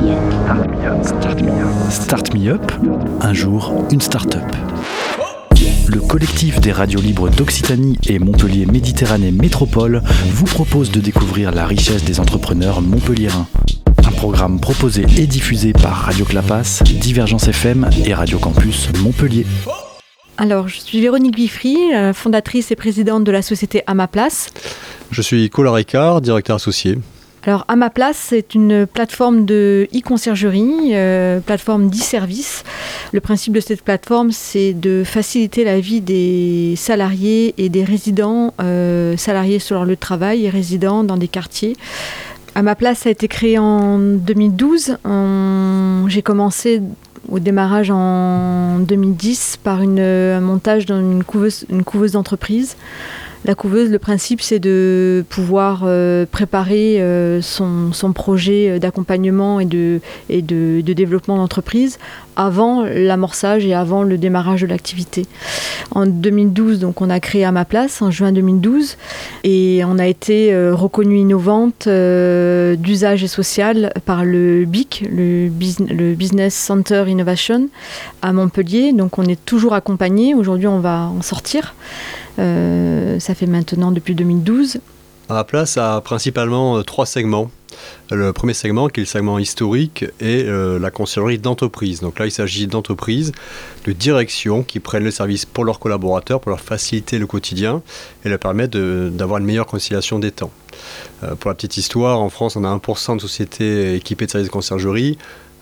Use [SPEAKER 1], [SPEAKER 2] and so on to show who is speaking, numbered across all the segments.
[SPEAKER 1] Me Up. Start Me Up. Start Me Up. Un jour, une start-up. Le collectif des radios libres d'Occitanie et Montpellier Méditerranée Métropole vous propose de découvrir la richesse des entrepreneurs montpelliérains. Un programme proposé et diffusé par Radio Clapas, Divergence FM et Radio Campus Montpellier.
[SPEAKER 2] Alors, je suis Véronique Biffry, euh, fondatrice et présidente de la société À ma place.
[SPEAKER 3] Je suis Colin Ricard, directeur associé.
[SPEAKER 2] Alors, à ma place, c'est une plateforme de e-conciergerie, euh, plateforme d'e-service. Le principe de cette plateforme, c'est de faciliter la vie des salariés et des résidents, euh, salariés sur leur lieu de travail et résidents dans des quartiers. À ma place, a été créé en 2012. J'ai commencé au démarrage en 2010 par une, un montage dans une couveuse, une couveuse d'entreprise. La couveuse, le principe, c'est de pouvoir euh, préparer euh, son, projet d'accompagnement et, de, développement d'entreprise avant l'amorçage et avant le démarrage de l'activité. En 2012, donc, on a créé à ma place, en juin 2012, et on a été euh, reconnu innovante d'usage et social par le BIC, le, Business Center Innovation, à Montpellier. Donc on est toujours accompagné. Aujourd'hui, on va en sortir. Euh, ça fait maintenant depuis 2012.
[SPEAKER 3] À la place a principalement euh, trois segments. Le premier segment, qui est le segment historique, est euh, la conciergerie d'entreprise. Donc là, il s'agit d'entreprises, de directions qui prennent le service pour leurs collaborateurs, pour leur faciliter le quotidien et leur permettre d'avoir une meilleure conciliation des temps. Pour la petite histoire, en France, on a 1% de sociétés équipées de services de conciergerie.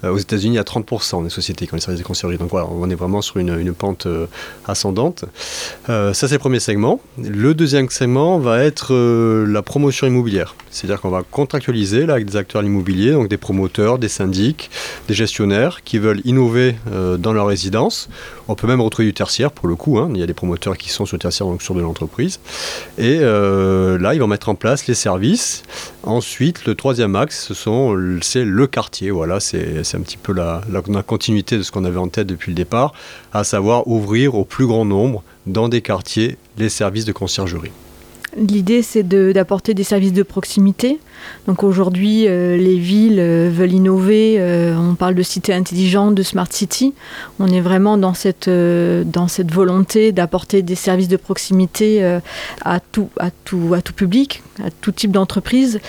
[SPEAKER 3] Euh, aux États-Unis, a 30% des sociétés qui ont les services de conciergerie. Donc voilà, on est vraiment sur une, pente euh, ascendante. Euh, ça, c'est le premier segment. Le deuxième segment va être la promotion immobilière. C'est-à-dire qu'on va contractualiser avec des acteurs immobiliers, donc des promoteurs, des syndics, des gestionnaires qui veulent innover euh, dans leur résidence. On peut même retrouver du tertiaire pour le coup. Hein. Il y a des promoteurs qui sont sur le tertiaire, donc sur de l'entreprise. Et euh, là, ils vont mettre en place les services. Ensuite, le troisième axe, c'est le quartier. Voilà, c'est un petit peu la continuité de ce qu'on avait en tête depuis le départ, à savoir ouvrir au plus grand nombre dans des quartiers les services de conciergerie.
[SPEAKER 2] L'idée, c'est d'apporter de, des services de proximité. Donc aujourd'hui, euh, les villes euh, veulent innover. Euh, on parle de cité intelligente, de smart city. On est vraiment dans cette, volonté d'apporter des services de proximité à, tout, à, tout, à tout public, à tout type d'entreprise.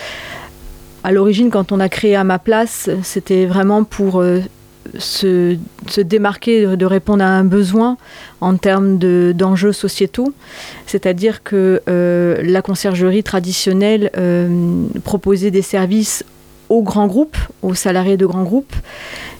[SPEAKER 2] À l'origine, quand on a créé à ma place, c'était vraiment pour se, démarquer, de, répondre à un besoin en termes d'enjeux de, sociétaux. C'est-à-dire que euh, la conciergerie traditionnelle euh, proposait des services aux grands groupes, aux salariés de grands groupes.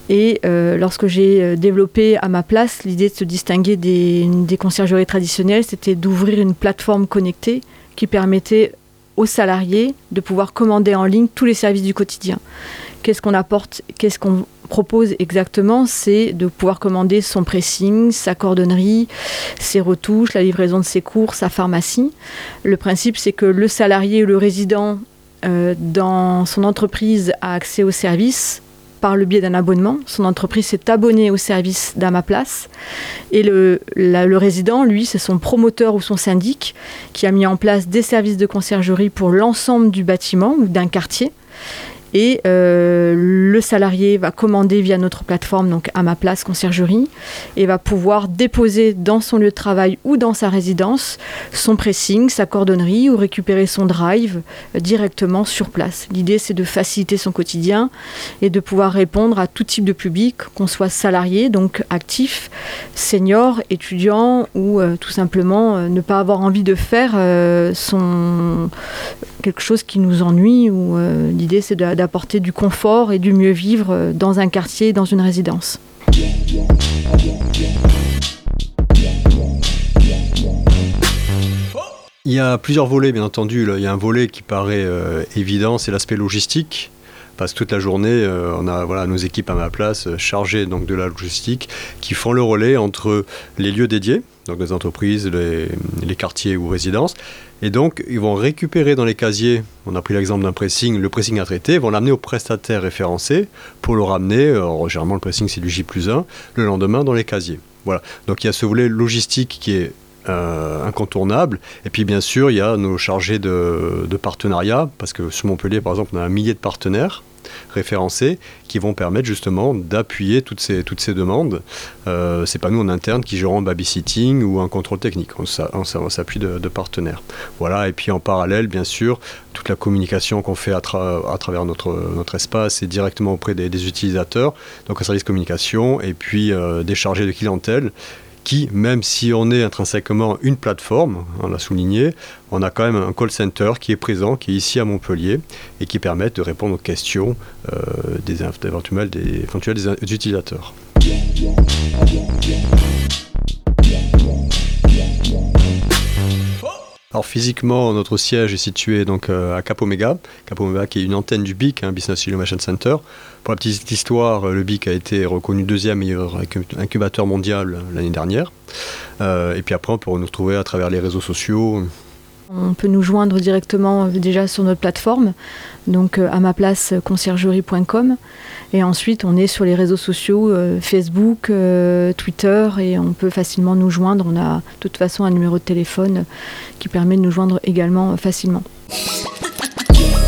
[SPEAKER 2] Et euh, lorsque j'ai développé à ma place l'idée de se distinguer des, des conciergeries traditionnelles, c'était d'ouvrir une plateforme connectée qui permettait aux salariés de pouvoir commander en ligne tous les services du quotidien. Qu'est-ce qu'on apporte, qu'est-ce qu'on propose exactement, c'est de pouvoir commander son pressing, sa cordonnerie, ses retouches, la livraison de ses cours, sa pharmacie. Le principe, c'est que le salarié ou le résident euh, dans son entreprise a accès aux services par le biais d'un abonnement. Son entreprise s'est abonnée au service d'Ama Place. Et le, le résident, lui, c'est son promoteur ou son syndic qui a mis en place des services de conciergerie pour l'ensemble du bâtiment ou d'un quartier et euh, le salarié va commander via notre plateforme donc à ma place conciergerie et va pouvoir déposer dans son lieu de travail ou dans sa résidence son pressing, sa cordonnerie ou récupérer son drive euh, directement sur place. L'idée c'est de faciliter son quotidien et de pouvoir répondre à tout type de public, qu'on soit salarié donc actif, senior, étudiant ou euh, tout simplement ne pas avoir envie de faire son quelque chose qui nous ennuie ou euh, l'idée c'est d'apporter du confort et du mieux vivre dans un quartier, dans une résidence.
[SPEAKER 3] Il y a plusieurs volets, bien entendu. Il y a un volet qui paraît euh, évident, c'est l'aspect logistique. Parce que toute la journée, euh, on a voilà, nos équipes à ma place euh, chargées donc, de la logistique qui font le relais entre les lieux dédiés, donc les entreprises, les, quartiers ou résidences, et donc, ils vont récupérer dans les casiers, on a pris l'exemple d'un pressing, le pressing à traiter, vont l'amener au prestataire référencé pour le ramener, alors, généralement le pressing c'est du J plus 1, le lendemain dans les casiers. Voilà. Donc il y a ce volet logistique qui est euh, incontournable. Et puis bien sûr, il y a nos chargés de, de partenariat, parce que sur Montpellier, par exemple, on a un millier de partenaires référencés qui vont permettre justement d'appuyer toutes ces, toutes ces demandes. Euh, c'est pas nous en interne qui gérons babysitting ou un contrôle technique. On, s'appuie de, partenaires. Voilà. Et puis en parallèle, bien sûr, toute la communication qu'on fait à, travers notre, notre espace est directement auprès des, utilisateurs. Donc un service communication et puis euh, des chargés de clientèle qui, même si on est intrinsèquement une plateforme, on l'a souligné, on a quand même un call center qui est présent, qui est ici à Montpellier, et qui permet de répondre aux questions euh, des, éventuels, des, utilisateurs. Alors physiquement, notre siège est situé donc euh, à Cap Omega, qui est une antenne du BIC, hein, Business Innovation Center. Pour la petite histoire, euh, le BIC a été reconnu deuxième meilleur incubateur mondial euh, l'année dernière. et puis après, on peut nous retrouver à travers les réseaux sociaux,
[SPEAKER 2] on peut nous joindre directement euh, déjà sur notre plateforme, donc euh, à ma place euh, conciergerie.com. Et ensuite, on est sur les réseaux sociaux, Facebook, Twitter, et on peut facilement nous joindre. On a de toute façon un numéro de téléphone qui permet de nous joindre également facilement.